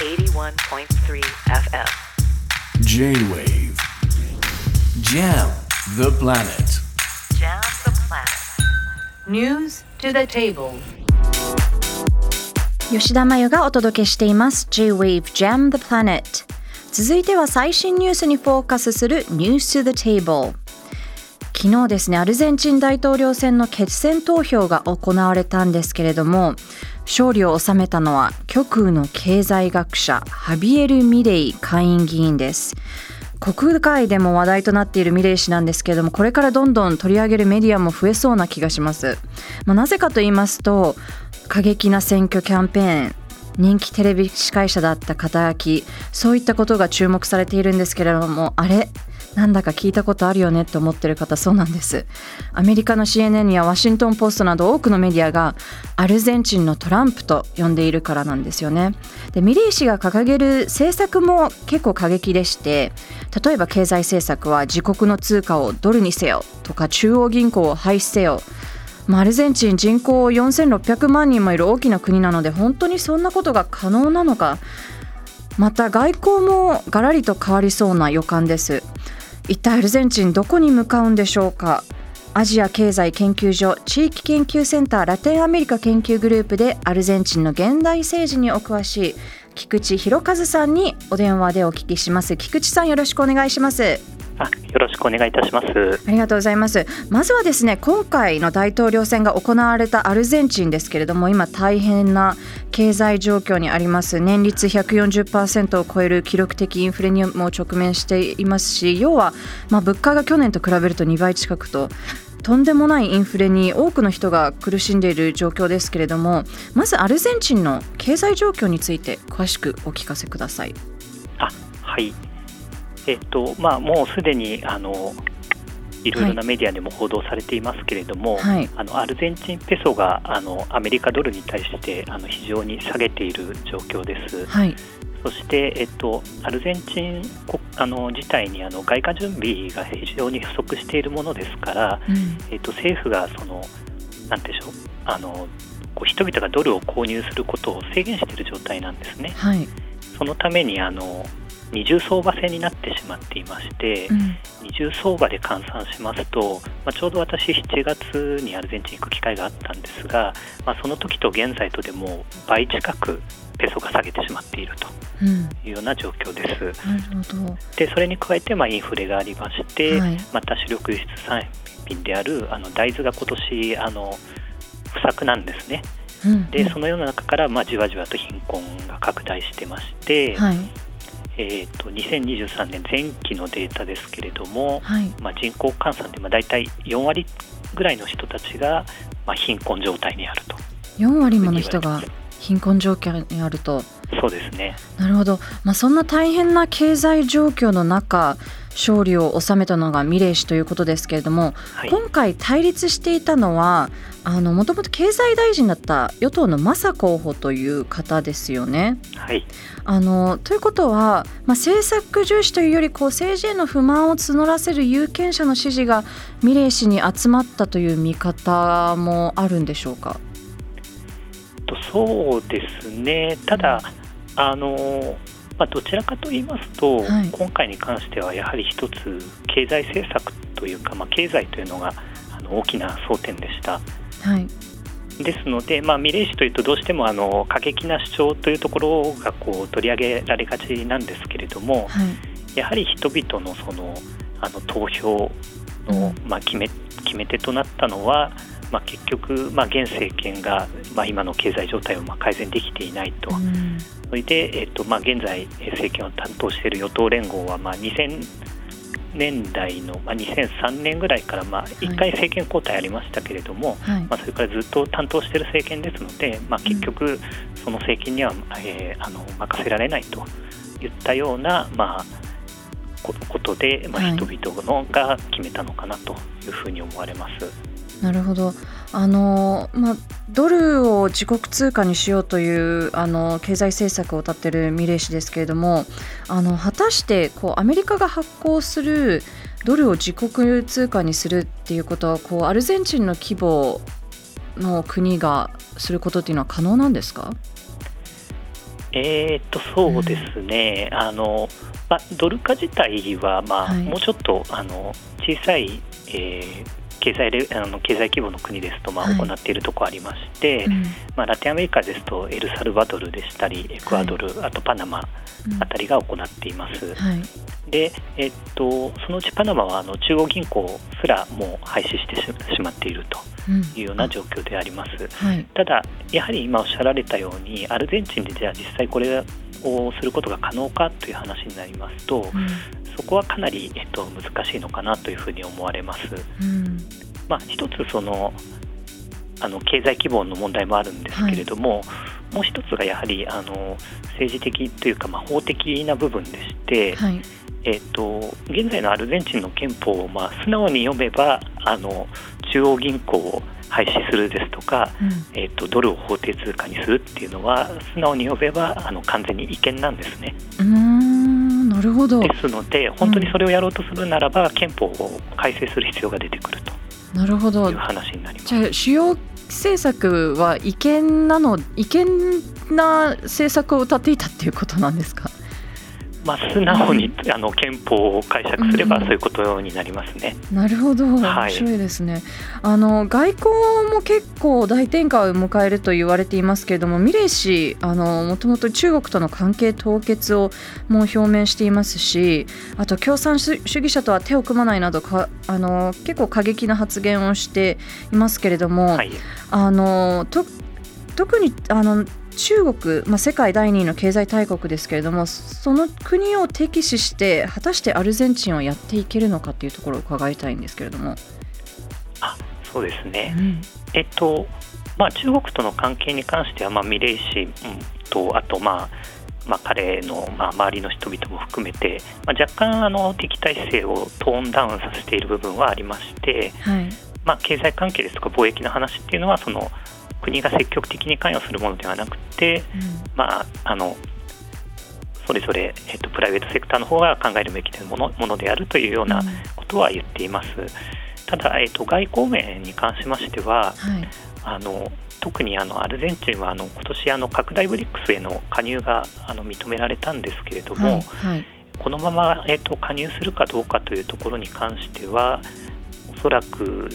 81.3 FM J-Wave Jam the planet Jam the planet News to the table 吉田真由がお届けしています J-Wave Jam the Planet 続いては最新ニュースにフォーカスする News to the Table 昨日ですねアルゼンチン大統領選の決選投票が行われたんですけれども勝利を収めたのは極右の経済学者ハビエル・ミレイ下院議員です。国会でも話題となっているミレイ氏なんですけれどもこれからどんどん取り上げるメディアも増えそうな気がします、まあ、なぜかと言いますと過激な選挙キャンペーン人気テレビ司会者だった肩書きそういったことが注目されているんですけれどもあれなんだか聞いたことあるよねって思ってる方そうなんです。アメリカの CNN やワシントン・ポストなど多くのメディアがアルゼンチンのトランプと呼んでいるからなんですよね。でミリー氏が掲げる政策も結構過激でして例えば経済政策は自国の通貨をドルにせよとか中央銀行を廃止せよ。アルゼンチン人口4600万人もいる大きな国なので本当にそんなことが可能なのか。また外交もガラリと変わりそうな予感です。一体アルゼンチンどこに向かうんでしょうか？アジア経済研究所地域研究センターラテンアメリカ研究グループでアルゼンチンの現代政治にお詳しい菊池博和さんにお電話でお聞きします。菊池さんよろしくお願いします。よろしくお願いいたします。ありがとうございます。まずはですね今回の大統領選が行われたアルゼンチンですけれども今大変な経済状況にあります。年率140%を超える記録的インフレにも直面していますし要はまあ物価が去年と比べると2倍近くととんでもないインフレに多くの人が苦しんでいる状況ですけれどもまずアルゼンチンの経済状況について詳しくお聞かせください。あはいえっとまあ、もうすでにあのいろいろなメディアでも報道されていますけれども、はい、あのアルゼンチンペソがあのアメリカドルに対してあの非常に下げている状況です。はい、そして、えっと、アルゼンチンあの自体にあの外貨準備が非常に不足しているものですから、うん、えっと、政府がそのなんでしょうあのこう人々がドルを購入することを制限している状態なんですね。はい、そのためにあの二重相場制になってしまっていまして、うん、二重相場で換算しますと、まあ、ちょうど私7月にアルゼンチン行く機会があったんですが、まあ、その時と現在とでも倍近くペソが下げてしまっているというような状況です。うん、でそれに加えてまあインフレがありまして、はい、また主力輸出産品であるあの大豆が今年あの不作なんですね。うん、でそのような中からまあじわじわと貧困が拡大してまして、はいえーと、2023年前期のデータですけれども、はい、まあ、人口換算でまあ大体4割ぐらいの人たちがまあ貧困状態にあると。4割もの人が貧困状況にあると。そうですね。なるほど、まあ、そんな大変な経済状況の中勝利を収めたのがミレイ氏ということですけれども、はい、今回対立していたのはもともと経済大臣だった与党のマサ候補という方ですよね。はい、あのということは、まあ、政策重視というよりこう政治への不満を募らせる有権者の支持がミレイ氏に集まったという見方もあるんでしょうか？そうですね。ただ、あのまあ、どちらかと言いますと、はい、今回に関してはやはり一つ経済政策というか、まあ、経済というのがあの大きな争点でした。はい。ですので、まあ、ミレイ氏というとどうしてもあの過激な主張というところがこう取り上げられがちなんですけれども、はい、やはり人々のそのあの投票の、まあ、決め決め手となったのは、まあ、結局、まあ、現政権が、まあ、今の経済状態をまあ改善できていないと、うん、それで、えっとまあ、現在、政権を担当している与党連合は、まあ、2000年代の、まあ、2003年ぐらいから、まあ、1回政権交代ありましたけれども、はい、まあ、それからずっと担当している政権ですので、まあ、結局、その政権には、えー、あの任せられないといったような、まあ、ことで、まあ、人々のが決めたのかなというふうに思われます。なるほど。あの、まあ、ドルを自国通貨にしようというあの経済政策を立てるミレイ氏ですけれどもあの果たしてこうアメリカが発行するドルを自国通貨にするっていうことはこうアルゼンチンの規模の国がすることっていうのは可能なんですか？えー、っとそうですね、うん、あのまあ、ドル化自体は、まあ、はい、もうちょっとあの小さい、えー、経済レあの経済規模の国ですと、まあ、行っているところありまして、はいうん、まあ、ラテンアメリカですとエルサルバドルでしたりエクアドル、はい、あとパナマあたりが行っています。はい、で、えっと、そのうちパナマはあの中央銀行すらもう廃止してしまっているというような状況であります。うん、ただ、やはり今おっしゃられたようにアルゼンチンでじゃあ実際これをすることが可能かという話になりますと、うん、そこはかなり、えっと、難しいのかなというふうに思われます。うん、まあ、一つそのあの経済規模の問題もあるんですけれども、はい、もう一つがやはりあの政治的というか、まあ、法的な部分でして、はい、えーと、現在のアルゼンチンの憲法を、まあ、素直に読めばあの中央銀行を廃止するですとか、うん、えーと、ドルを法定通貨にするっていうのは素直に読めばあの完全に違憲なんですね。うんなるほど。ですので本当にそれをやろうとするならば、うん、憲法を改正する必要が出てくるとなるほど。話になります。じゃあ主要政策は違憲なの違憲な政策を謳っていたっていうことなんですか？まあ、素直に、あの憲法を解釈すればそういうことになりますね。なるほど、面白いですね。はい、あの外交も結構大転換を迎えると言われていますけれども、ミレイ氏、あのもともと中国との関係凍結をもう表明していますし、あと共産主義者とは手を組まないなどかあの結構過激な発言をしていますけれども、はい、あのと特にあの中国、まあ、世界第2位の経済大国ですけれどもその国を敵視して果たしてアルゼンチンをやっていけるのかというところを伺いたいんですけれども。あそうですね、うん、えっとまあ、中国との関係に関しては、まあ、ミレイ氏とあと、まあまあ、彼の、まあ、周りの人々も含めて、まあ、若干あの敵対姿勢をトーンダウンさせている部分はありまして、はい。まあ、経済関係ですとか貿易の話っていうのはその国が積極的に関与するものではなくて、うん、まあ、あのそれぞれ、えーと、プライベートセクターの方が考えるべきものものであるというようなことは言っています。うん、ただ、えーと、外交面に関しましては、はい、あの特にあのアルゼンチンはあの今年あの拡大ブリックスへの加入があの認められたんですけれども、はい。はい、このまま、えーと加入するかどうかというところに関してはおそらく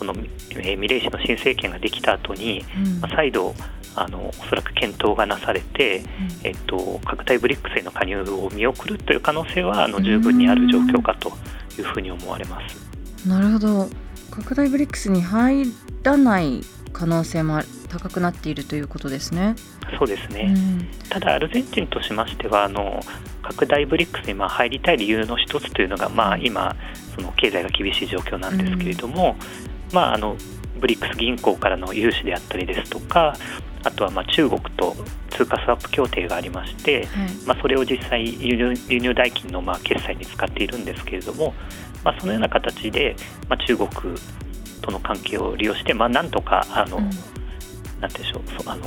この、えー、ミレイ氏の新政権ができた後に、うん、再度あのおそらく検討がなされて、うん、えっと、拡大ブリックスへの加入を見送るという可能性はあの十分にある状況かというふうに思われます。なるほど。拡大ブリックスに入らない可能性も高くなっているということですね。そうですね、うん、ただ、アルゼンチンとしましてはあの拡大ブリックスにまあ入りたい理由の一つというのが、まあ、今、その経済が厳しい状況なんですけれども、まあ、あのブリックス銀行からの融資であったりですとかあとはまあ中国と通貨スワップ協定がありまして、はい、まあ、それを実際輸入輸入代金のまあ決済に使っているんですけれども、まあ、そのような形で、まあ、中国との関係を利用して、まあ、なんとかあの、うん、なんでしょうあの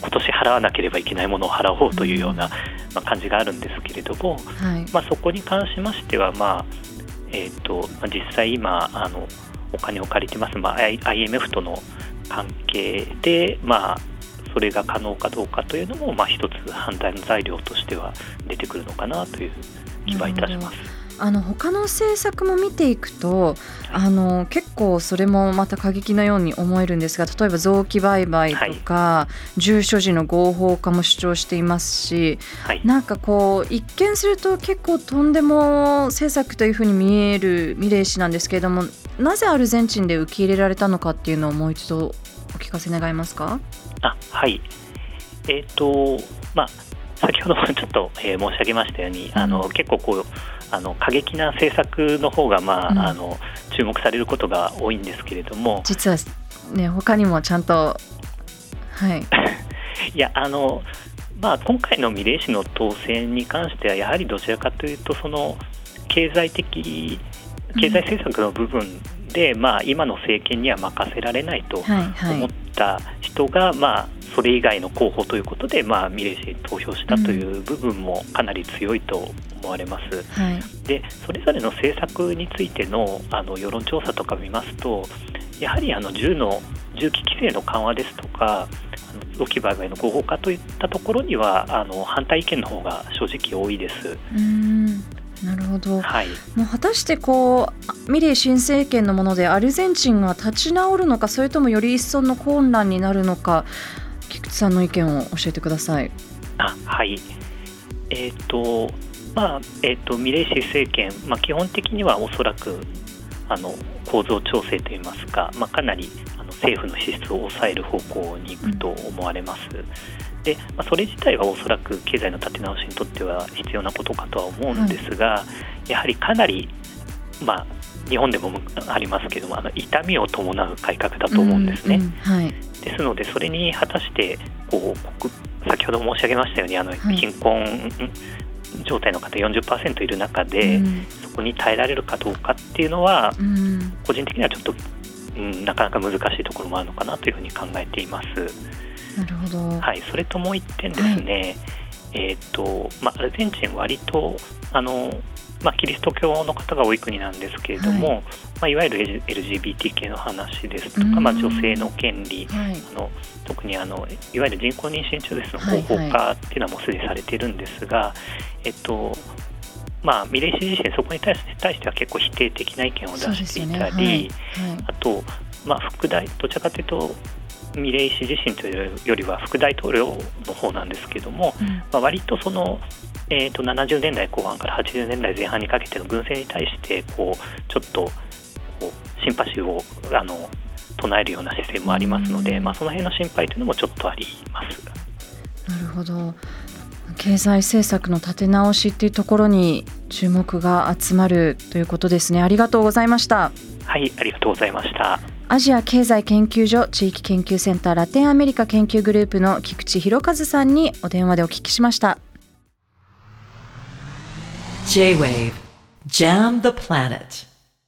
今年払わなければいけないものを払おうというような、まあ、感じがあるんですけれども、はい、まあ、そこに関しましては、まあえーとまあ、実際今あのお金を借りてます、まあ、IMF との関係で、まあ、それが可能かどうかというのも、まあ、一つ判断材料としては出てくるのかなという気はいたします。あの他の政策も見ていくとあの結構それもまた過激なように思えるんですが例えば臓器売買とか、はい、住所時の合法化も主張していますし、はい、なんかこう一見すると結構とんでも政策というふうに見えるミレイ氏なんですけれどもなぜアルゼンチンで受け入れられたのかっていうのをもう一度お聞かせ願えますか？あはい。えっ、ー、とまあ先ほどもちょっと、えー、申し上げましたように、うん、あの結構こうあの過激な政策の方がまあ、うん、あの注目されることが多いんですけれども。実はね他にもちゃんとはい。いやあのまあ今回のミレイ氏の当選に関してはやはりどちらかというとその経済的経済政策の部分で、うん、まあ今の政権には任せられないと思った人が、はいはい、まあそれ以外の候補ということで、まあ、ミレイ氏に投票したという部分もかなり強いと思われます。はい、でそれぞれの政策についてのあの世論調査とか見ますとやはりあの銃の銃器規制の緩和ですとかロキバー街の合法化といったところにはあの反対意見の方が正直多いです。うんなるほど、はい、もう果たしてこうミレイ新政権のものでアルゼンチンが立ち直るのかそれともより一層の混乱になるのか菊池さんの意見を教えてください。あはいえっ、ー、とまあえーと、ミレイシ政権、まあ、基本的にはおそらくあの構造調整といいますか、まあ、かなりあの政府の支出を抑える方向に行くと思われます。でまあ、それ自体はおそらく経済の立て直しにとっては必要なことかとは思うんですが、はい、やはりかなり、まあ、日本でもありますけどもあの痛みを伴う改革だと思うんですね。うんうんはい、ですのでそれに果たしてこう先ほど申し上げましたようにあの貧困状態の方40%いる中で、うん、そこに耐えられるかどうかっていうのは、うん、個人的にはちょっと、うん、なかなか難しいところもあるのかなというふうに考えています。なるほど、はい、それともう一点ですね、はい、えーとまあ、アルゼンチン割とあのまあ、キリスト教の方が多い国なんですけれども、はいまあ、いわゆる LGBT 系の話ですとか、まあ、女性の権利、はい、あの特にあのいわゆる人工妊娠中絶の合法化っていうのはもうすでにされているんですが、はいはい、えっとまあ、ミレイ氏自身そこに対して対しては結構否定的な意見を出していたり、ねはいはい、あと、まあ、副大どちらかというとミレイ氏自身というよりは副大統領の方なんですけども、うん、まあ、割とその、えー、と70年代後半から80年代前半にかけての軍政に対してこうちょっとこうシンパシーをあの唱えるような姿勢もありますので、うん、まあ、その辺の心配というのもちょっとあります。なるほど経済政策の立て直しっていうところに注目が集まるということですね。ありがとうございました。はい、ありがとうございました。アジア経済研究所地域研究センターラテンアメリカ研究グループの菊池博和さんにお電話でお聞きしました J-WAVE JAM the Planet